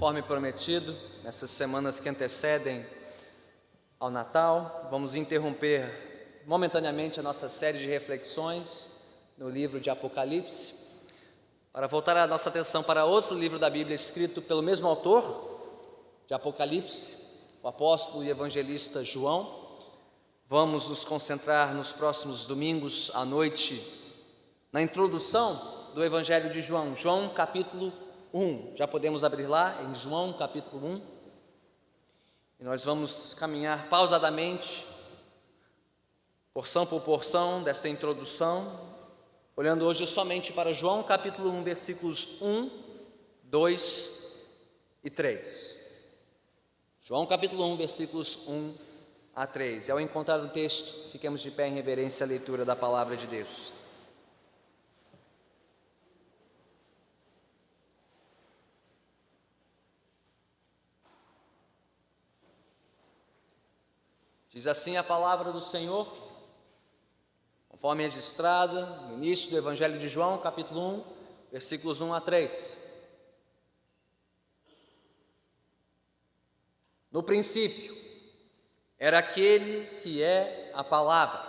Conforme prometido, nessas semanas que antecedem ao Natal, vamos interromper momentaneamente a nossa série de reflexões no livro de Apocalipse, para voltar a nossa atenção para outro livro da Bíblia escrito pelo mesmo autor, de Apocalipse, o apóstolo e evangelista João. Vamos nos concentrar nos próximos domingos à noite na introdução do Evangelho de João, João capítulo 1. Já podemos abrir lá em João capítulo 1. E nós vamos caminhar pausadamente, porção por porção, desta introdução, olhando hoje somente para João capítulo 1, versículos 1, 2 e 3. João capítulo 1, versículos 1 a 3. E ao encontrar o texto, fiquemos de pé em reverência à leitura da palavra de Deus. Diz assim a palavra do Senhor, conforme registrada no início do Evangelho de João, capítulo 1, versículos 1 a 3. No princípio, era aquele que é a palavra.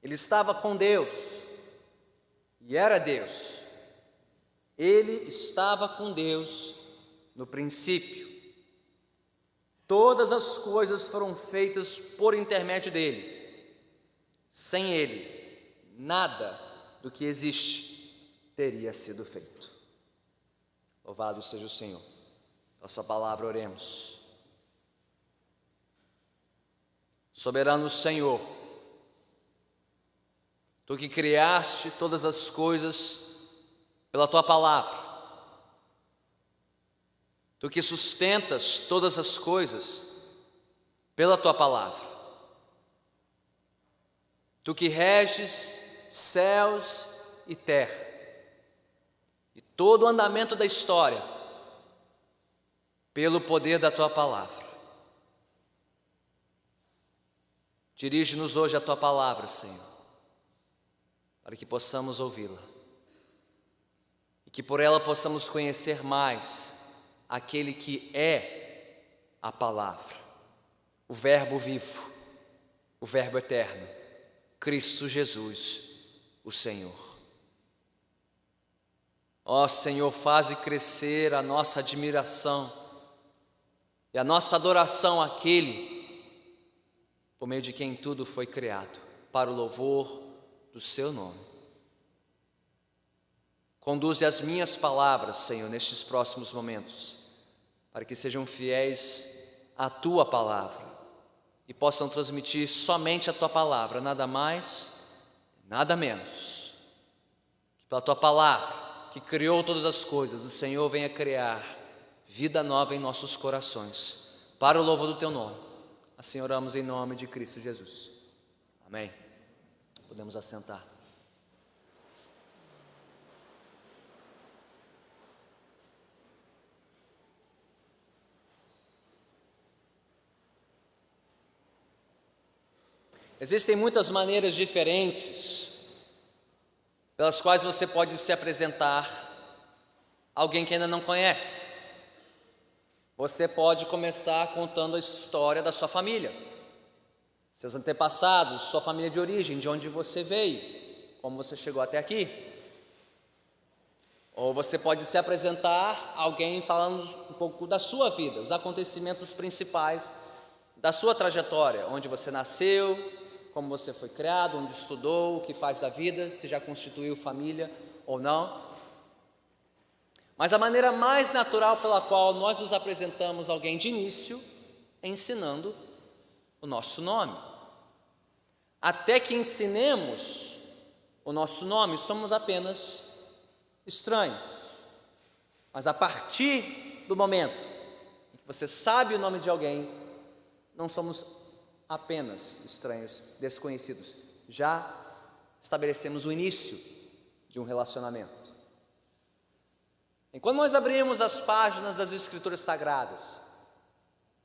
Ele estava com Deus e era Deus. Ele estava com Deus no princípio. Todas as coisas foram feitas por intermédio dele. Sem ele, nada do que existe teria sido feito. Louvado seja o Senhor. A sua palavra oremos. Soberano Senhor, tu que criaste todas as coisas pela tua palavra, Tu que sustentas todas as coisas pela tua palavra. Tu que reges céus e terra. E todo o andamento da história pelo poder da tua palavra. Dirige-nos hoje a tua palavra, Senhor, para que possamos ouvi-la e que por ela possamos conhecer mais aquele que é a palavra, o Verbo vivo, o Verbo eterno, Cristo Jesus, o Senhor. Ó Senhor, faze crescer a nossa admiração e a nossa adoração àquele por meio de quem tudo foi criado, para o louvor do Seu nome. Conduze as minhas palavras, Senhor, nestes próximos momentos para que sejam fiéis à tua palavra e possam transmitir somente a tua palavra, nada mais, nada menos. Que pela tua palavra, que criou todas as coisas, o Senhor venha criar vida nova em nossos corações, para o louvor do teu nome. Assim oramos em nome de Cristo Jesus. Amém. Podemos assentar. Existem muitas maneiras diferentes pelas quais você pode se apresentar a alguém que ainda não conhece. Você pode começar contando a história da sua família, seus antepassados, sua família de origem, de onde você veio, como você chegou até aqui. Ou você pode se apresentar a alguém falando um pouco da sua vida, os acontecimentos principais da sua trajetória, onde você nasceu, como você foi criado, onde estudou, o que faz da vida, se já constituiu família ou não. Mas a maneira mais natural pela qual nós nos apresentamos alguém de início é ensinando o nosso nome. Até que ensinemos o nosso nome, somos apenas estranhos. Mas a partir do momento em que você sabe o nome de alguém, não somos apenas estranhos, desconhecidos. Já estabelecemos o início de um relacionamento. Enquanto nós abrimos as páginas das Escrituras Sagradas,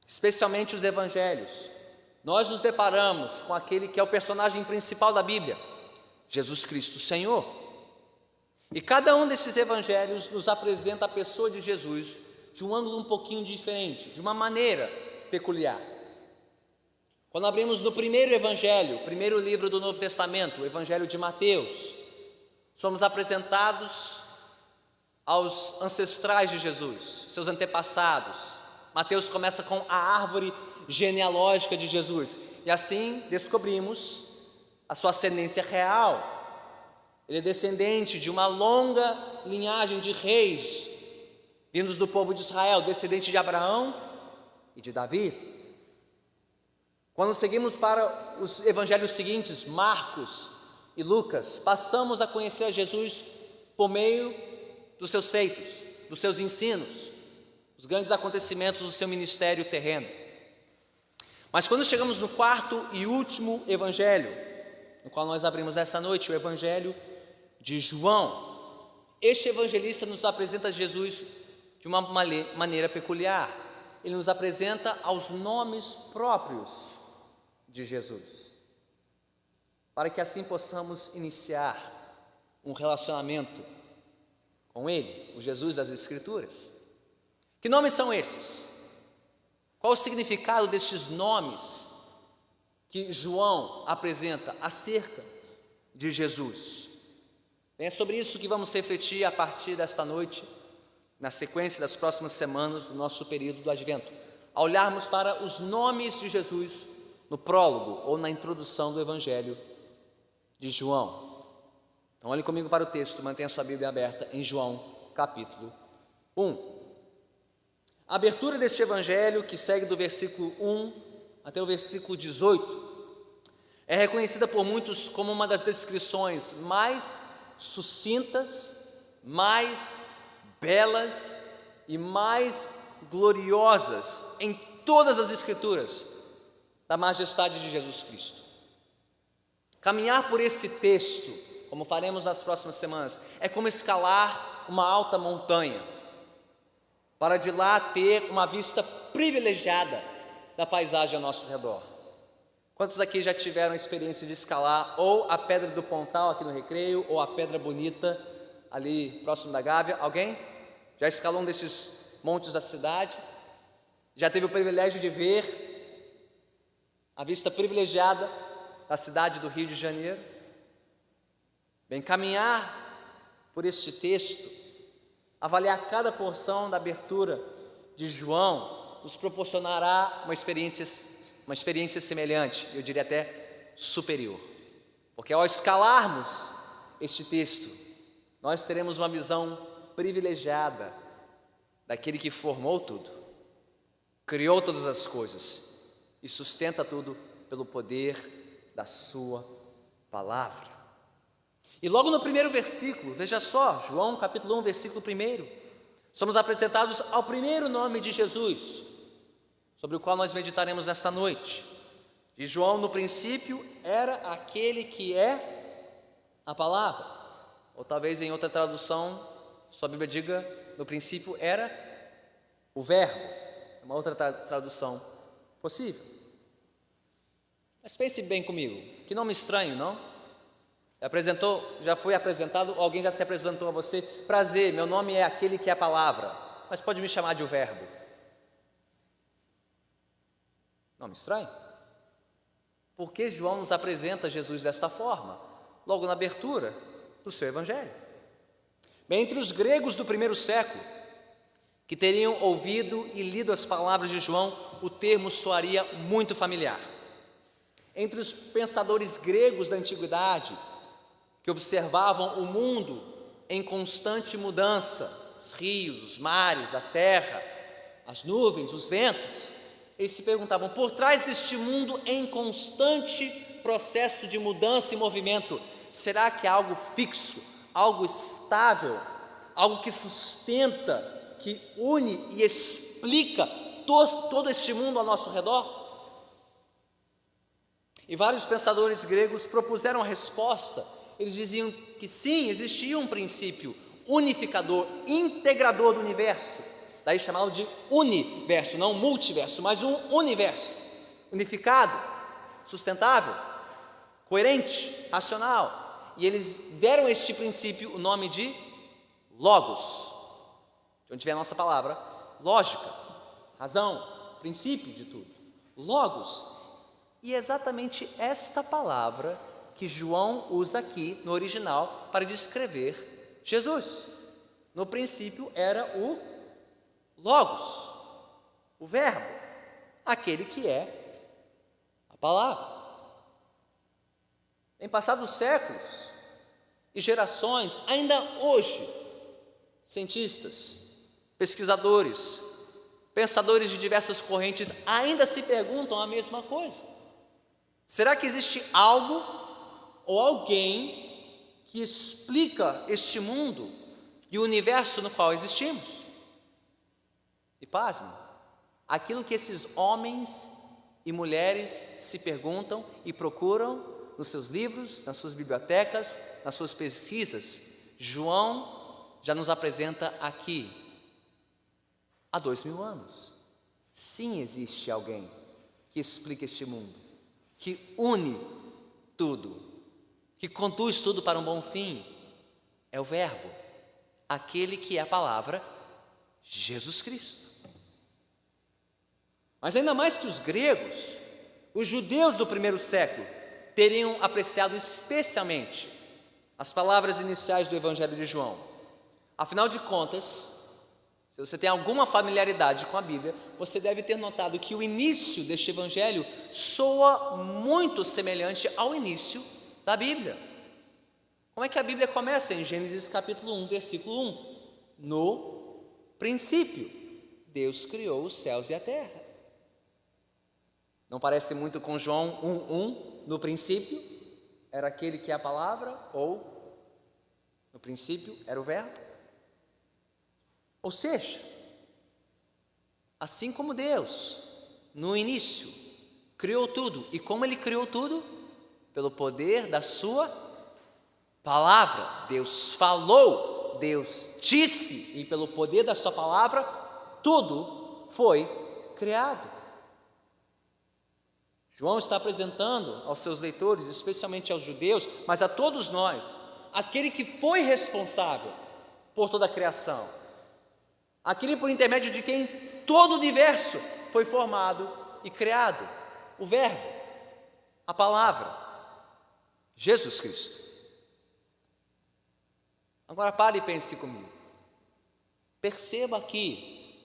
especialmente os Evangelhos, nós nos deparamos com aquele que é o personagem principal da Bíblia, Jesus Cristo Senhor. E cada um desses evangelhos nos apresenta a pessoa de Jesus de um ângulo um pouquinho diferente, de uma maneira peculiar. Quando abrimos no primeiro evangelho, primeiro livro do Novo Testamento, o evangelho de Mateus, somos apresentados aos ancestrais de Jesus, seus antepassados. Mateus começa com a árvore genealógica de Jesus, e assim descobrimos a sua ascendência real. Ele é descendente de uma longa linhagem de reis, vindos do povo de Israel, descendente de Abraão e de Davi. Quando seguimos para os evangelhos seguintes, Marcos e Lucas, passamos a conhecer a Jesus por meio dos seus feitos, dos seus ensinos, os grandes acontecimentos do seu ministério terreno. Mas quando chegamos no quarto e último evangelho, no qual nós abrimos esta noite, o evangelho de João, este evangelista nos apresenta Jesus de uma maneira peculiar. Ele nos apresenta aos nomes próprios de Jesus, para que assim possamos iniciar um relacionamento com Ele, o Jesus das Escrituras. Que nomes são esses? Qual o significado destes nomes que João apresenta acerca de Jesus? É sobre isso que vamos refletir a partir desta noite, na sequência das próximas semanas do nosso período do Advento, ao olharmos para os nomes de Jesus no prólogo ou na introdução do Evangelho de João. Então, olhe comigo para o texto, mantenha sua Bíblia aberta em João, capítulo 1. A abertura deste evangelho, que segue do versículo 1 até o versículo 18, é reconhecida por muitos como uma das descrições mais sucintas, mais belas e mais gloriosas em todas as Escrituras da majestade de Jesus Cristo. Caminhar por esse texto, como faremos nas próximas semanas, é como escalar uma alta montanha para de lá ter uma vista privilegiada da paisagem ao nosso redor. Quantos aqui já tiveram a experiência de escalar ou a Pedra do Pontal aqui no Recreio ou a Pedra Bonita ali próximo da Gávea? Alguém? Já escalou um desses montes da cidade? Já teve o privilégio de ver a vista privilegiada da cidade do Rio de Janeiro? Bem, caminhar por este texto Avaliar cada porção da abertura de João nos proporcionará uma experiência, uma experiência semelhante, eu diria até superior. Porque ao escalarmos este texto, nós teremos uma visão privilegiada daquele que formou tudo, criou todas as coisas e sustenta tudo pelo poder da Sua palavra. E logo no primeiro versículo, veja só, João capítulo 1, versículo 1, somos apresentados ao primeiro nome de Jesus, sobre o qual nós meditaremos esta noite. E João, no princípio, era aquele que é a palavra, ou talvez em outra tradução, sua Bíblia diga, no princípio era o Verbo, é uma outra tradução possível. Mas pense bem comigo, que nome estranho, não? Apresentou, já foi apresentado, alguém já se apresentou a você. Prazer, meu nome é aquele que é a palavra, mas pode me chamar de o verbo. Nome estranho? Por que João nos apresenta Jesus desta forma? Logo na abertura do seu evangelho. Bem, entre os gregos do primeiro século, que teriam ouvido e lido as palavras de João, o termo soaria muito familiar. Entre os pensadores gregos da antiguidade, que observavam o mundo em constante mudança, os rios, os mares, a terra, as nuvens, os ventos, eles se perguntavam: por trás deste mundo em constante processo de mudança e movimento, será que há algo fixo, algo estável, algo que sustenta, que une e explica todo, todo este mundo ao nosso redor? E vários pensadores gregos propuseram a resposta eles diziam que sim, existia um princípio unificador, integrador do universo. Daí chamado de universo, não multiverso, mas um universo unificado, sustentável, coerente, racional. E eles deram este princípio o nome de Logos, de onde vem a nossa palavra lógica, razão, princípio de tudo. Logos. E é exatamente esta palavra que João usa aqui no original para descrever Jesus. No princípio era o Logos, o Verbo, aquele que é a palavra. Em passados séculos e gerações, ainda hoje, cientistas, pesquisadores, pensadores de diversas correntes ainda se perguntam a mesma coisa. Será que existe algo ou alguém que explica este mundo e o universo no qual existimos? E pasme, aquilo que esses homens e mulheres se perguntam e procuram nos seus livros, nas suas bibliotecas, nas suas pesquisas, João já nos apresenta aqui, há dois mil anos. Sim, existe alguém que explica este mundo, que une tudo, que conduz tudo para um bom fim. É o Verbo, aquele que é a palavra, Jesus Cristo. Mas ainda mais que os gregos, os judeus do primeiro século teriam apreciado especialmente as palavras iniciais do Evangelho de João. Afinal de contas, se você tem alguma familiaridade com a Bíblia, você deve ter notado que o início deste Evangelho soa muito semelhante ao início da Bíblia. Como é que a Bíblia começa? Em Gênesis capítulo 1, versículo 1. No princípio, Deus criou os céus e a terra. Não parece muito com João 1:1, no princípio era aquele que é a palavra ou no princípio era o verbo? Ou seja, assim como Deus no início criou tudo, e como ele criou tudo? Pelo poder da sua palavra. Deus falou, Deus disse, e pelo poder da sua palavra, tudo foi criado. João está apresentando aos seus leitores, especialmente aos judeus, mas a todos nós, aquele que foi responsável por toda a criação, aquele por intermédio de quem todo o universo foi formado e criado, o Verbo, a palavra, Jesus Cristo. Agora pare e pense comigo. Perceba aqui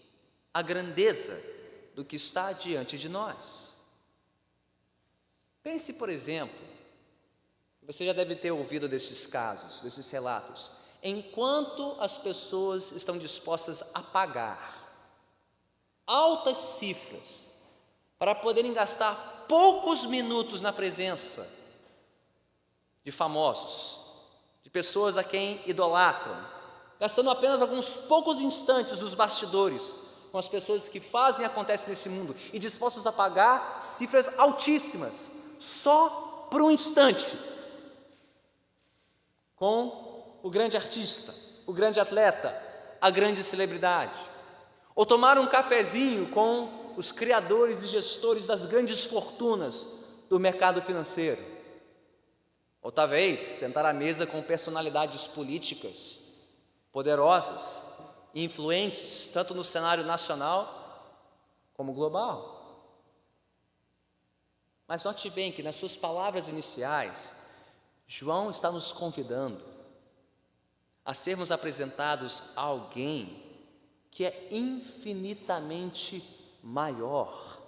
a grandeza do que está diante de nós. Pense, por exemplo, você já deve ter ouvido desses casos, desses relatos. Enquanto as pessoas estão dispostas a pagar altas cifras para poderem gastar poucos minutos na presença de famosos, de pessoas a quem idolatram, gastando apenas alguns poucos instantes nos bastidores com as pessoas que fazem e acontecem nesse mundo e dispostas a pagar cifras altíssimas só por um instante com o grande artista, o grande atleta, a grande celebridade, ou tomar um cafezinho com os criadores e gestores das grandes fortunas do mercado financeiro, ou talvez sentar à mesa com personalidades políticas poderosas e influentes, tanto no cenário nacional como global. Mas note bem que nas suas palavras iniciais, João está nos convidando a sermos apresentados a alguém que é infinitamente maior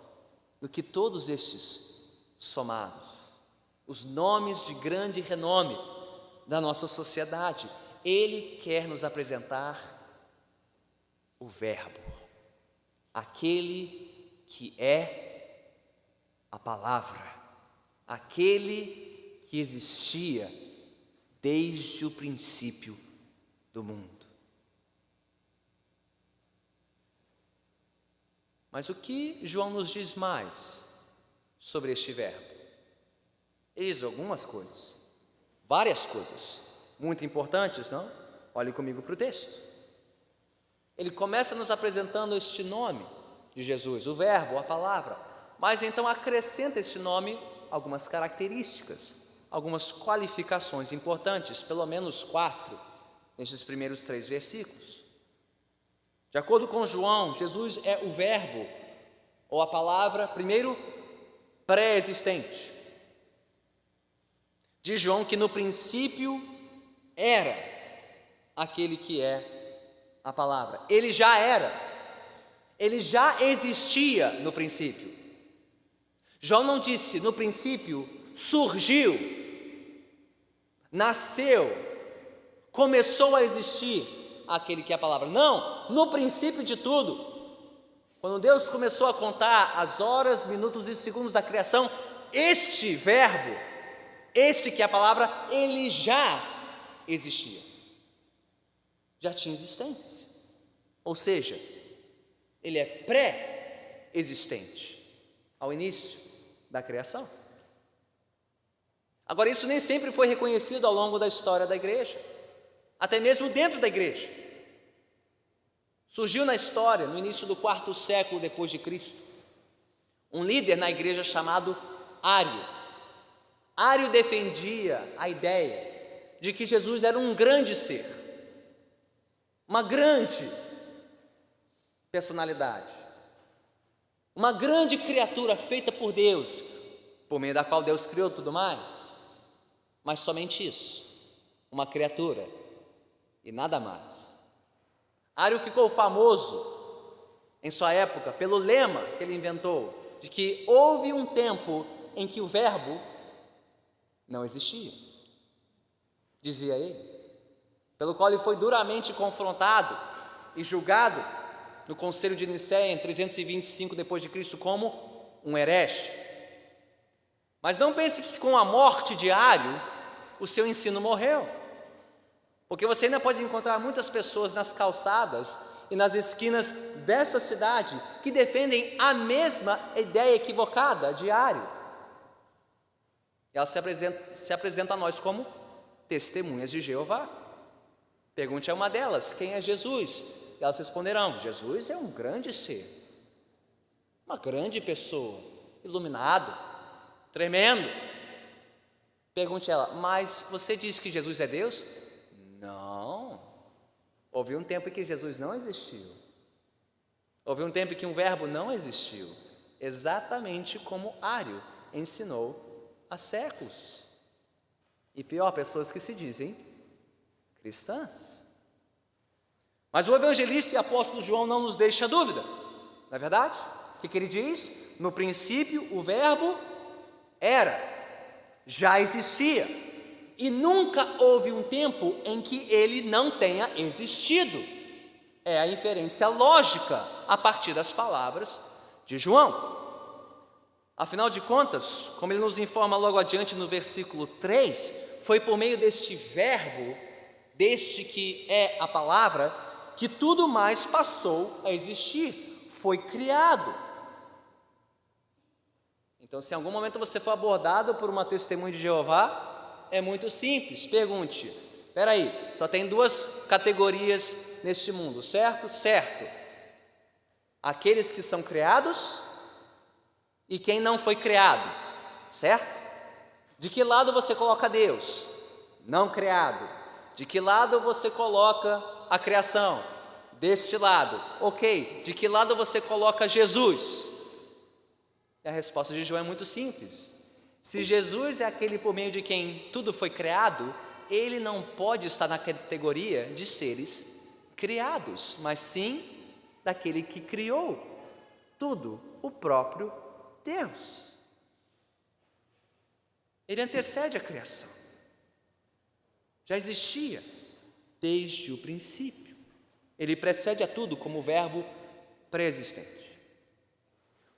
do que todos estes somados, os nomes de grande renome da nossa sociedade. Ele quer nos apresentar o Verbo, aquele que é a palavra, aquele que existia desde o princípio do mundo. Mas o que João nos diz mais sobre este verbo? Diz algumas coisas, várias coisas, muito importantes, não? Olhe comigo para o texto. Ele começa nos apresentando este nome de Jesus, o Verbo, a palavra, mas então acrescenta esse nome algumas características, algumas qualificações importantes, pelo menos quatro, nesses primeiros três versículos. De acordo com João, Jesus é o Verbo, ou a palavra, primeiro, pré-existente. Diz João que no princípio era aquele que é a palavra. Ele já era, ele já existia no princípio. João não disse no princípio surgiu, nasceu, começou a existir aquele que é a palavra. Não, no princípio de tudo, quando Deus começou a contar as horas, minutos e segundos da criação, este verbo, este que é a palavra, ele já existia. Já tinha existência. Ou seja, ele é pré-existente ao início da criação. Agora, isso nem sempre foi reconhecido ao longo da história da igreja, até mesmo dentro da igreja. Surgiu na história, no início do quarto século depois de Cristo, um líder na igreja chamado Ário. Ário defendia a ideia de que Jesus era um grande ser, uma grande personalidade, uma grande criatura feita por Deus, por meio da qual Deus criou tudo mais, mas somente isso, uma criatura e nada mais. Ário ficou famoso em sua época pelo lema que ele inventou, de que houve um tempo em que o Verbo não existia. Dizia ele, pelo qual ele foi duramente confrontado e julgado no Conselho de Nicéia em 325 depois de Cristo como um herege. Mas não pense que com a morte de Ário o seu ensino morreu. Porque você ainda pode encontrar muitas pessoas nas calçadas e nas esquinas dessa cidade que defendem a mesma ideia equivocada diário. Ela se apresenta, se apresenta a nós como testemunhas de Jeová. Pergunte a uma delas: quem é Jesus? E elas responderão: Jesus é um grande ser, uma grande pessoa, iluminado, tremendo. Pergunte a ela: mas você diz que Jesus é Deus? Não. Houve um tempo em que Jesus não existiu. Houve um tempo em que um verbo não existiu. Exatamente como Ário ensinou há séculos. E pior, pessoas que se dizem cristãs. Mas o evangelista e apóstolo João não nos deixa dúvida, não é verdade? O que, que ele diz? No princípio, o Verbo era, já existia. E nunca houve um tempo em que ele não tenha existido. É a inferência lógica a partir das palavras de João. Afinal de contas, como ele nos informa logo adiante no versículo 3, foi por meio deste verbo, deste que é a palavra, que tudo mais passou a existir, foi criado. Então, se em algum momento você for abordado por uma testemunha de Jeová, é muito simples. Pergunte: espera aí, só tem duas categorias neste mundo, certo? Certo. Aqueles que são criados e quem não foi criado, certo? De que lado você coloca Deus? Não criado. De que lado você coloca a criação? Deste lado. Ok. De que lado você coloca Jesus? E a resposta de João é muito simples. Se Jesus é aquele por meio de quem tudo foi criado, ele não pode estar na categoria de seres criados, mas sim daquele que criou tudo, o próprio Deus. Ele antecede a criação. Já existia desde o princípio. Ele precede a tudo como verbo pré-existente.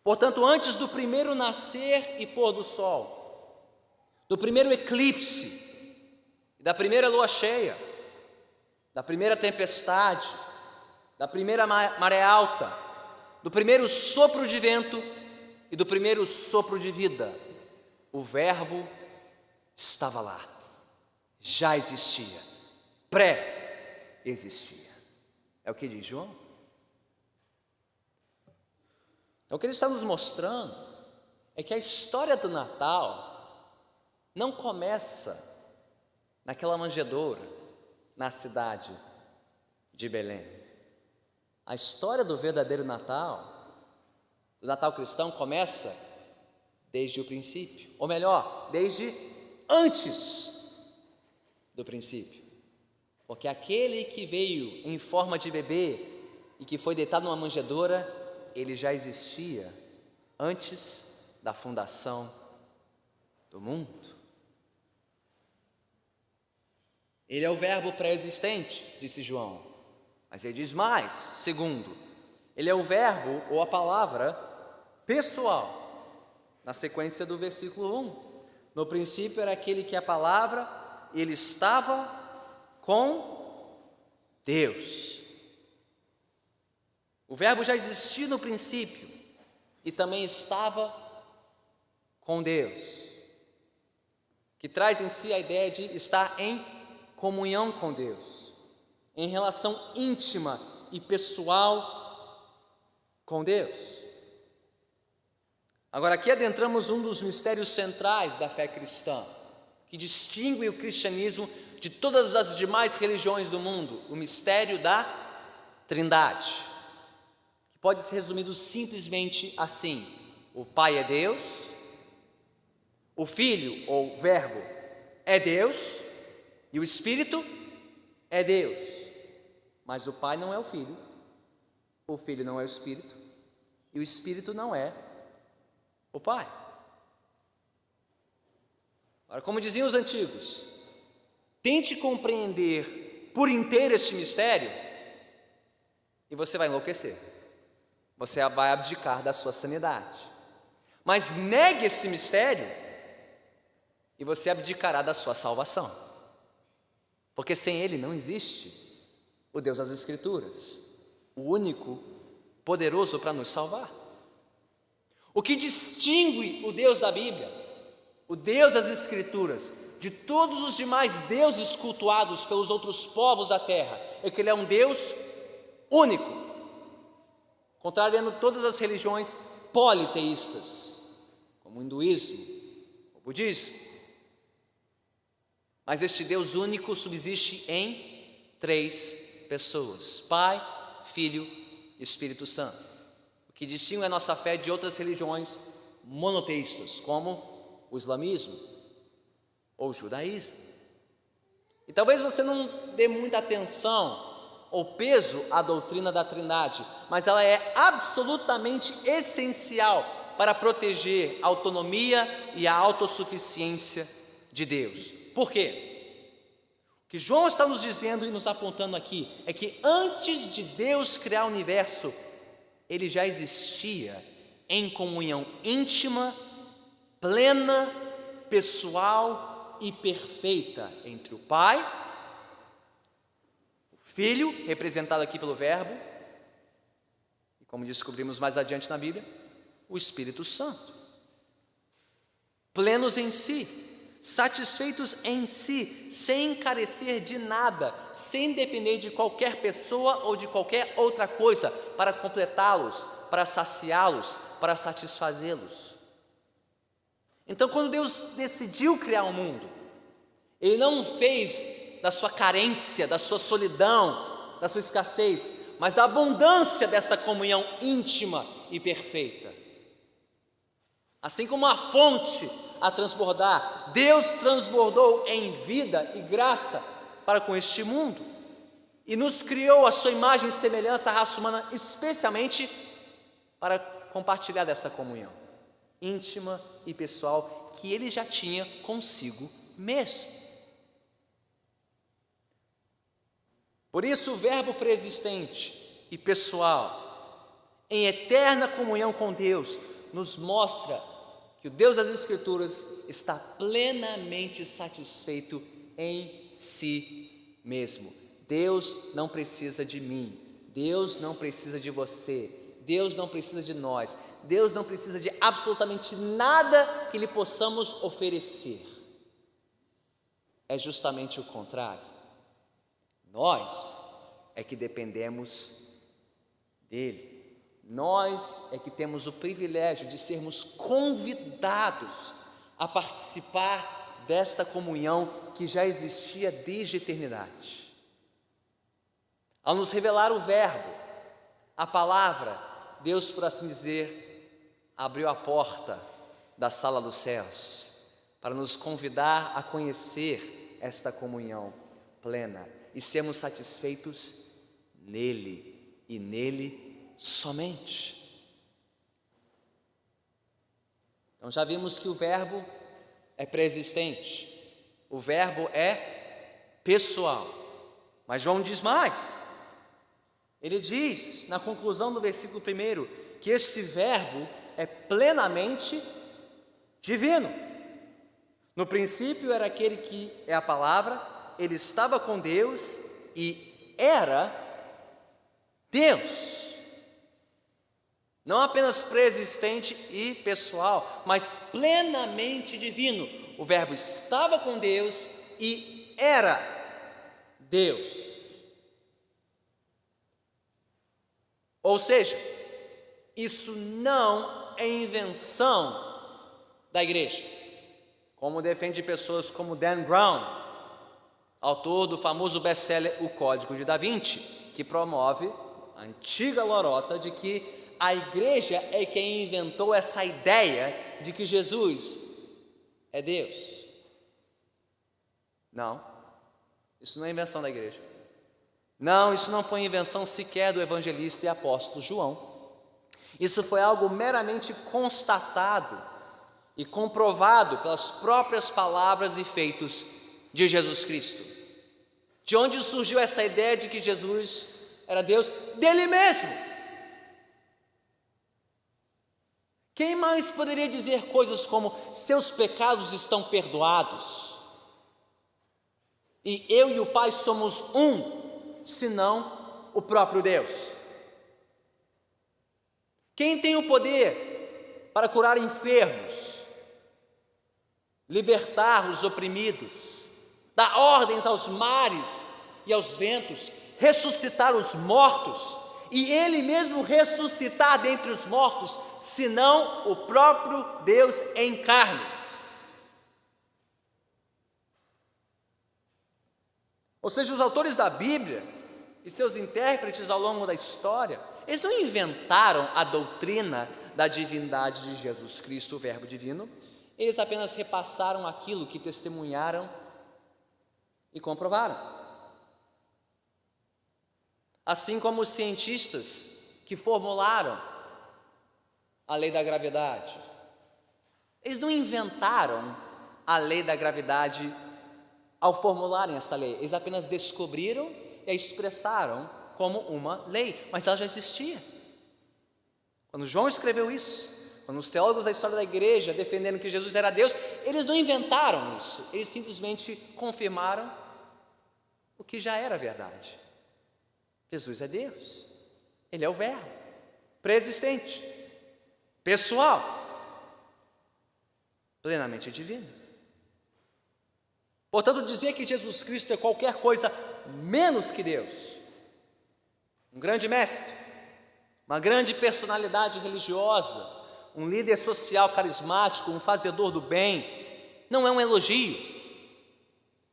Portanto, antes do primeiro nascer e pôr do sol, do primeiro eclipse, da primeira lua cheia, da primeira tempestade, da primeira maré alta, do primeiro sopro de vento e do primeiro sopro de vida, o Verbo estava lá, já existia, pré-existia. É o que diz João. Então, o que ele está nos mostrando é que a história do Natal não começa naquela manjedoura na cidade de Belém. A história do verdadeiro Natal, do Natal cristão, começa desde o princípio, ou melhor, desde antes do princípio. Porque aquele que veio em forma de bebê e que foi deitado numa manjedoura, ele já existia antes da fundação do mundo. Ele é o verbo pré-existente, disse João. Mas ele diz mais, segundo, ele é o verbo ou a palavra pessoal. Na sequência do versículo 1. No princípio era aquele que a palavra, ele estava com Deus. O verbo já existia no princípio e também estava com Deus, que traz em si a ideia de estar em comunhão com Deus, em relação íntima e pessoal com Deus. Agora, aqui adentramos um dos mistérios centrais da fé cristã, que distingue o cristianismo de todas as demais religiões do mundo, o mistério da Trindade, pode ser resumido simplesmente assim: o Pai é Deus, o Filho ou Verbo é Deus, e o Espírito é Deus, mas o Pai não é o Filho, o Filho não é o Espírito, e o Espírito não é o Pai. Agora, como diziam os antigos, tente compreender por inteiro este mistério e você vai enlouquecer, você vai abdicar da sua sanidade. Mas negue esse mistério e você abdicará da sua salvação. Porque sem Ele não existe o Deus das Escrituras, o único poderoso para nos salvar. O que distingue o Deus da Bíblia, o Deus das Escrituras, de todos os demais deuses cultuados pelos outros povos da terra, é que Ele é um Deus único, contrariando todas as religiões politeístas, como o hinduísmo, o budismo. Mas este Deus único subsiste em três pessoas: Pai, Filho e Espírito Santo. O que distingue a nossa fé de outras religiões monoteístas, como o islamismo ou o judaísmo. E talvez você não dê muita atenção ou peso à doutrina da Trindade, mas ela é absolutamente essencial para proteger a autonomia e a autossuficiência de Deus. Por quê? O que João está nos dizendo e nos apontando aqui é que antes de Deus criar o universo, ele já existia em comunhão íntima, plena, pessoal e perfeita entre o Pai, Filho, representado aqui pelo Verbo, e como descobrimos mais adiante na Bíblia, o Espírito Santo. Plenos em si, satisfeitos em si, sem encarecer de nada, sem depender de qualquer pessoa ou de qualquer outra coisa para completá-los, para saciá-los, para satisfazê-los. Então, quando Deus decidiu criar o mundo, Ele não fez da sua carência, da sua solidão, da sua escassez, mas da abundância dessa comunhão íntima e perfeita. Assim como a fonte a transbordar. Deus transbordou em vida e graça para com este mundo e nos criou a sua imagem e semelhança, a raça humana, especialmente para compartilhar desta comunhão íntima e pessoal que ele já tinha consigo mesmo. Por isso, o Verbo preexistente e pessoal, em eterna comunhão com Deus, nos mostra que o Deus das Escrituras está plenamente satisfeito em si mesmo. Deus não precisa de mim, Deus não precisa de você, Deus não precisa de nós, Deus não precisa de absolutamente nada que lhe possamos oferecer. É justamente o contrário. Nós é que dependemos dele. Nós é que temos o privilégio de sermos convidados a participar desta comunhão que já existia desde a eternidade. Ao nos revelar o Verbo, A palavra, Deus, por assim dizer, abriu a porta da sala dos céus para nos convidar a conhecer esta comunhão plena e sermos satisfeitos nele e nele somente. Então já vimos que o verbo é preexistente, o verbo é pessoal. Mas João diz mais. Ele diz, na conclusão do versículo 1, que esse verbo é plenamente divino. No princípio era aquele que é a palavra, ele estava com Deus e era Deus. Não apenas preexistente e pessoal, mas plenamente divino. O Verbo estava com Deus e era Deus. Ou seja, isso não é invenção da igreja, como defende pessoas como Dan Brown, autor do famoso best-seller O Código de Da Vinci, que promove a antiga lorota de que a igreja é quem inventou essa ideia de que Jesus é Deus. Não, isso não é invenção da igreja. Não, isso não foi invenção sequer do evangelista e apóstolo João. Isso foi algo meramente constatado e comprovado pelas próprias palavras e feitos de Jesus Cristo. De onde surgiu essa ideia de que Jesus era Deus? Dele mesmo. Quem mais poderia dizer coisas como: seus pecados estão perdoados? E eu e o Pai somos um, senão o próprio Deus. Quem tem o poder para curar enfermos, libertar os oprimidos, dar ordens aos mares e aos ventos, ressuscitar os mortos, e ele mesmo ressuscitar dentre os mortos, senão o próprio Deus em carne. Ou seja, os autores da Bíblia e seus intérpretes ao longo da história, eles não inventaram a doutrina da divindade de Jesus Cristo, o Verbo divino, eles apenas repassaram aquilo que testemunharam e comprovaram. Assim como os cientistas que formularam a lei da gravidade. Eles não inventaram a lei da gravidade ao formularem esta lei, eles apenas descobriram e a expressaram como uma lei, mas ela já existia. Quando João escreveu isso, quando os teólogos da história da igreja defenderam que Jesus era Deus, eles não inventaram isso, eles simplesmente confirmaram o que já era verdade. Jesus é Deus, Ele é o Verbo, preexistente, pessoal, plenamente divino. Portanto, dizer que Jesus Cristo é qualquer coisa menos que Deus, um grande mestre, uma grande personalidade religiosa, um líder social carismático, um fazedor do bem, não é um elogio,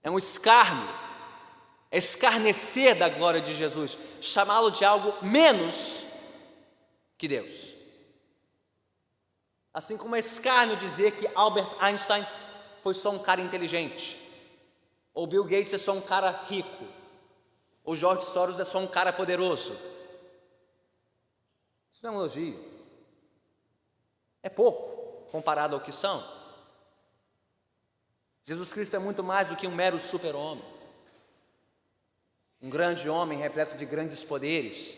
é um escárnio, escarnecer da glória de Jesus, chamá-lo de algo menos que Deus. Assim como é escárnio dizer que Albert Einstein foi só um cara inteligente, ou Bill Gates é só um cara rico, ou George Soros é só um cara poderoso. Isso não é um elogio. É pouco comparado ao que são. Jesus Cristo é muito mais do que um mero super-homem um grande homem repleto de grandes poderes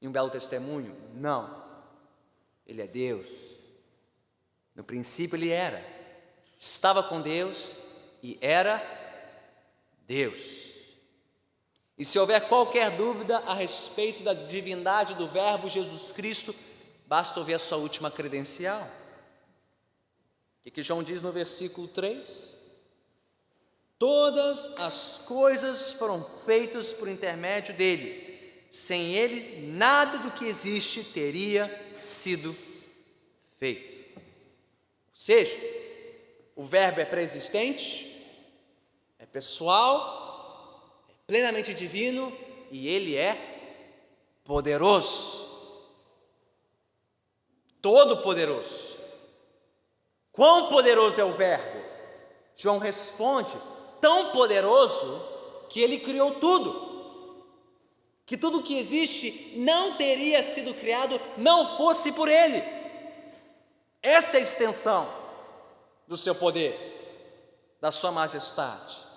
e um belo testemunho. Não, ele é Deus. No princípio ele era, estava com Deus e era Deus. E se houver qualquer dúvida a respeito da divindade do Verbo Jesus Cristo, basta ouvir a sua última credencial. O que, que João diz no versículo 3? Todas as coisas foram feitas por intermédio dele. Sem ele, nada do que existe teria sido feito. Ou seja, o verbo é preexistente, é pessoal, é plenamente divino e ele é poderoso, todo-poderoso. Quão poderoso é o Verbo? João responde: tão poderoso que ele criou tudo. Que tudo que existe não teria sido criado não fosse por ele. Essa é a extensão do seu poder, da sua majestade.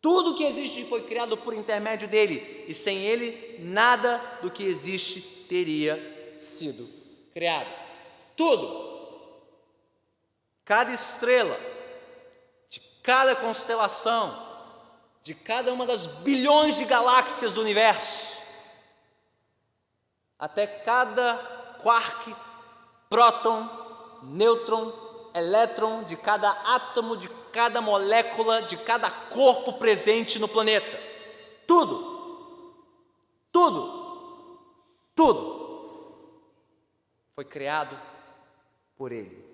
Tudo que existe foi criado por intermédio dele, e sem ele, nada do que existe teria sido criado. Tudo. Cada estrela, cada constelação, de cada uma das bilhões de galáxias do universo, até cada quark, próton, nêutron, elétron, de cada átomo, de cada molécula, de cada corpo presente no planeta. Tudo, tudo, tudo foi criado por Ele.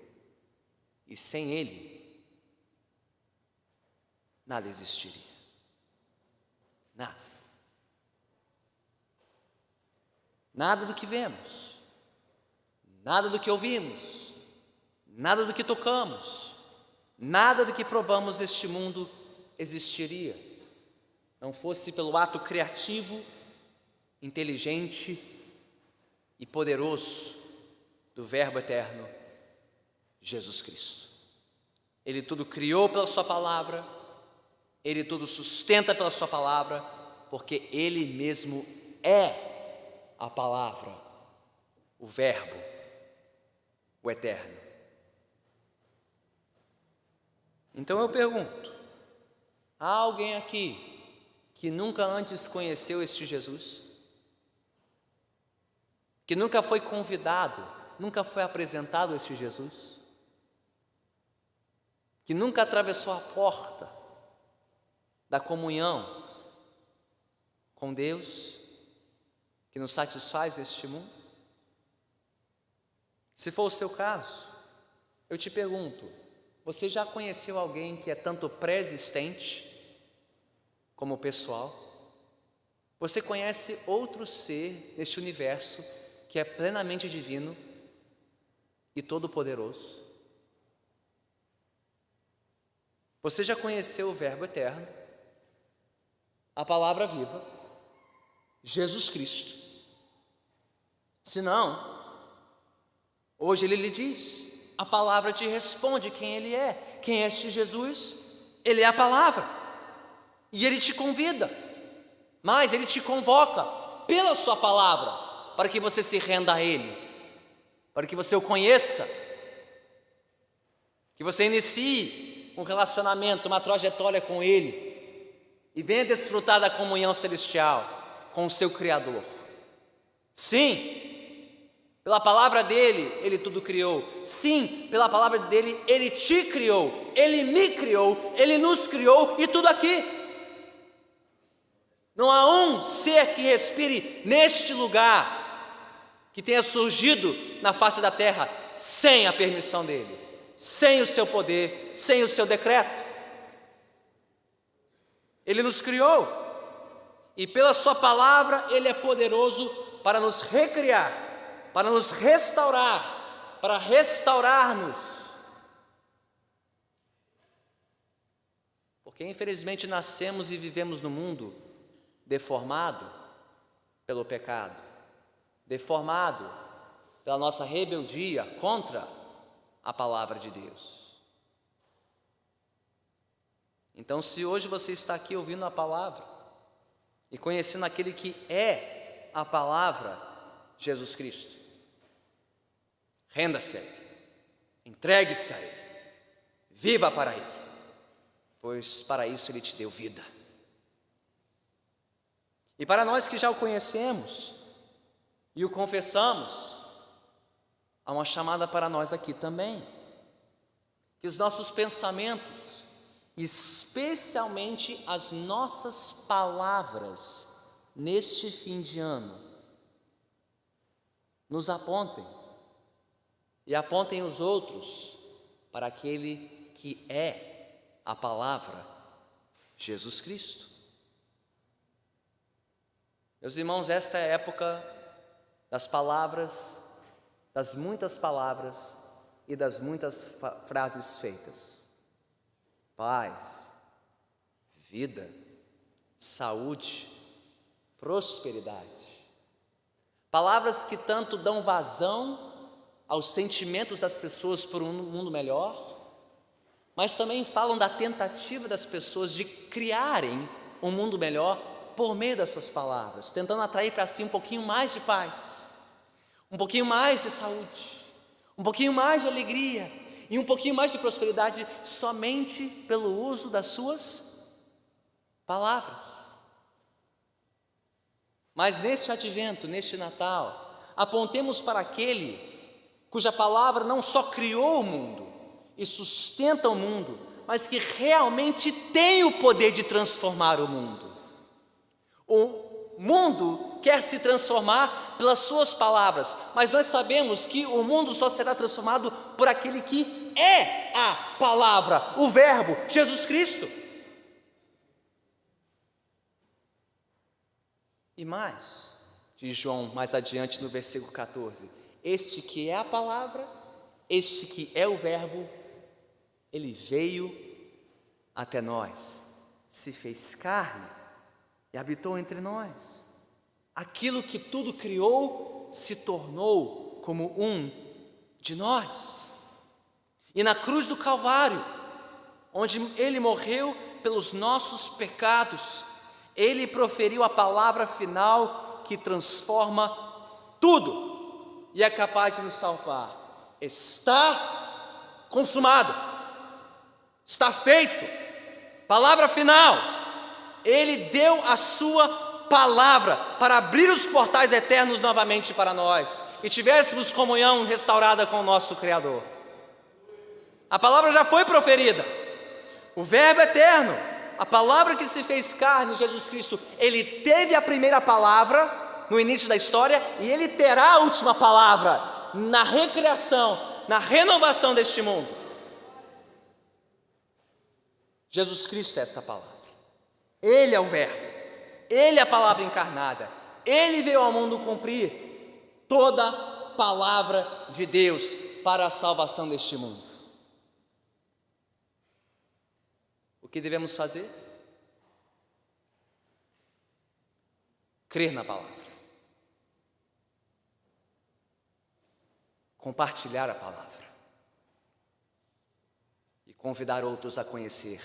E sem Ele, nada existiria. Nada. Nada do que vemos, nada do que ouvimos, Nada do que tocamos, nada do que provamos neste mundo existiria, não fosse pelo ato criativo, inteligente e poderoso do Verbo eterno, Jesus Cristo. Ele tudo criou pela Sua palavra, Ele tudo sustenta pela Sua palavra, porque Ele mesmo é a palavra, o Verbo, o Eterno. Então eu pergunto: há alguém aqui que nunca antes conheceu este Jesus? Que nunca foi convidado, nunca foi apresentado este Jesus? Que nunca atravessou a porta da comunhão com Deus, que nos satisfaz neste mundo? Se for o seu caso, eu te pergunto: você já conheceu alguém que é tanto pré-existente como pessoal? Você conhece outro ser neste universo que é plenamente divino e todo-poderoso? Você já conheceu o Verbo eterno, a palavra viva, Jesus Cristo? Se não, hoje ele lhe diz: a palavra te responde quem Ele é. Quem é este Jesus? Ele é a palavra. E Ele te convida, mas Ele te convoca pela Sua palavra, para que você se renda a Ele, para que você o conheça, que você inicie um relacionamento, uma trajetória com Ele, e venha desfrutar da comunhão celestial com o seu Criador. Sim, pela palavra dele, ele tudo criou. Sim, pela palavra dele, ele te criou, ele me criou, ele nos criou e tudo aqui. Não há um ser que respire neste lugar que tenha surgido na face da terra sem a permissão dele, sem o seu poder, sem o seu decreto. Ele nos criou e pela Sua palavra Ele é poderoso para nos recriar para nos restaurar, para restaurar-nos. Porque infelizmente nascemos e vivemos no mundo deformado pelo pecado, deformado pela nossa rebeldia contra a palavra de Deus. Então, se hoje você está aqui ouvindo a palavra e conhecendo aquele que é a palavra, Jesus Cristo, Renda-se a Ele, entregue-se a Ele, viva para Ele, pois para isso Ele te deu vida. E para nós que já o conhecemos e o confessamos, há uma chamada para nós aqui também. Que os nossos pensamentos, especialmente as nossas palavras, neste fim de ano, nos apontem e apontem os outros para aquele que é a palavra, Jesus Cristo. Meus irmãos, esta é a época das palavras, das muitas palavras e das muitas frases feitas. Paz, vida, saúde, prosperidade. Palavras que tanto dão vazão aos sentimentos das pessoas por um mundo melhor, mas também falam da tentativa das pessoas de criarem um mundo melhor por meio dessas palavras, tentando atrair para si um pouquinho mais de paz, um pouquinho mais de saúde, um pouquinho mais de alegria e um pouquinho mais de prosperidade somente pelo uso das suas palavras. Mas neste advento, neste Natal, apontemos para aquele cuja palavra não só criou o mundo e sustenta o mundo, mas que realmente tem o poder de transformar o mundo. O mundo quer se transformar pelas suas palavras, mas nós sabemos que o mundo só será transformado por aquele que é a palavra, o Verbo, Jesus Cristo. E mais, diz João mais adiante no versículo 14: este que é a palavra, este que é o Verbo, ele veio até nós, se fez carne e habitou entre nós. Aquilo que tudo criou se tornou como um de nós. E na cruz do Calvário, onde ele morreu pelos nossos pecados, ele proferiu a palavra final que transforma tudo e é capaz de nos salvar. Está consumado, está feito. Palavra final. Ele deu a sua palavra para abrir os portais eternos novamente para nós e tivéssemos comunhão restaurada com o nosso Criador. A palavra já foi proferida. O Verbo eterno, a palavra que se fez carne, Jesus Cristo, ele teve a primeira palavra no início da história e ele terá a última palavra na recriação, na renovação deste mundo. Jesus Cristo é esta palavra. Ele é o Verbo, Ele é a palavra encarnada, Ele veio ao mundo cumprir toda palavra de Deus para a salvação deste mundo. O que devemos fazer? Crer na palavra. compartilhar a palavra e convidar outros a conhecer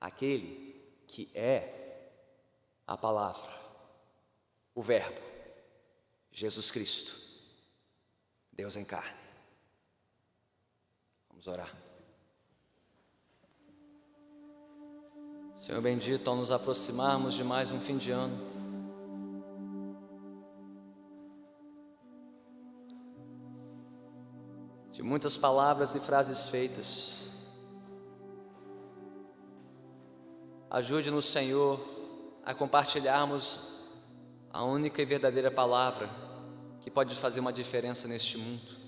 aquele que é a palavra, o Verbo, Jesus Cristo, Deus em carne. Vamos orar. Senhor bendito, ao nos aproximarmos de mais um fim de ano, de muitas palavras e frases feitas. Ajude-nos, Senhor, a compartilharmos a única e verdadeira palavra que pode fazer uma diferença neste mundo.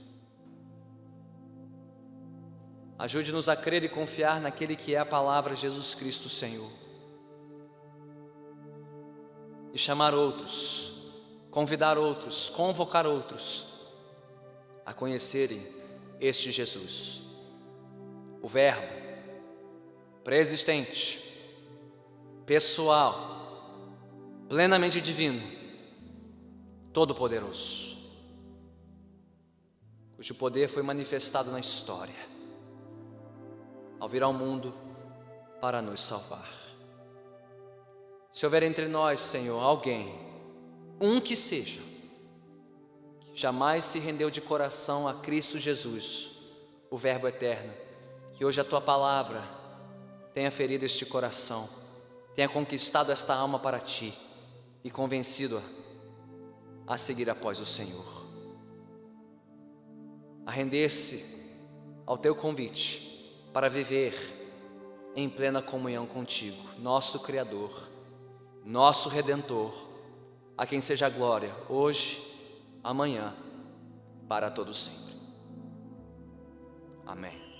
Ajude-nos a crer e confiar naquele que é a palavra Jesus Cristo, Senhor. E chamar outros, convidar outros, convocar outros a conhecerem este Jesus, o Verbo, preexistente, pessoal, plenamente divino, todo-poderoso, cujo poder foi manifestado na história, ao vir ao mundo para nos salvar. Se houver entre nós, Senhor, alguém, um que seja, jamais se rendeu de coração a Cristo Jesus, o Verbo eterno, que hoje a tua palavra tenha ferido este coração, tenha conquistado esta alma para ti e convencido-a a seguir após o Senhor, a render-se ao teu convite para viver em plena comunhão contigo, nosso Criador, nosso Redentor, a quem seja a glória hoje amanhã, para todo sempre. Amém.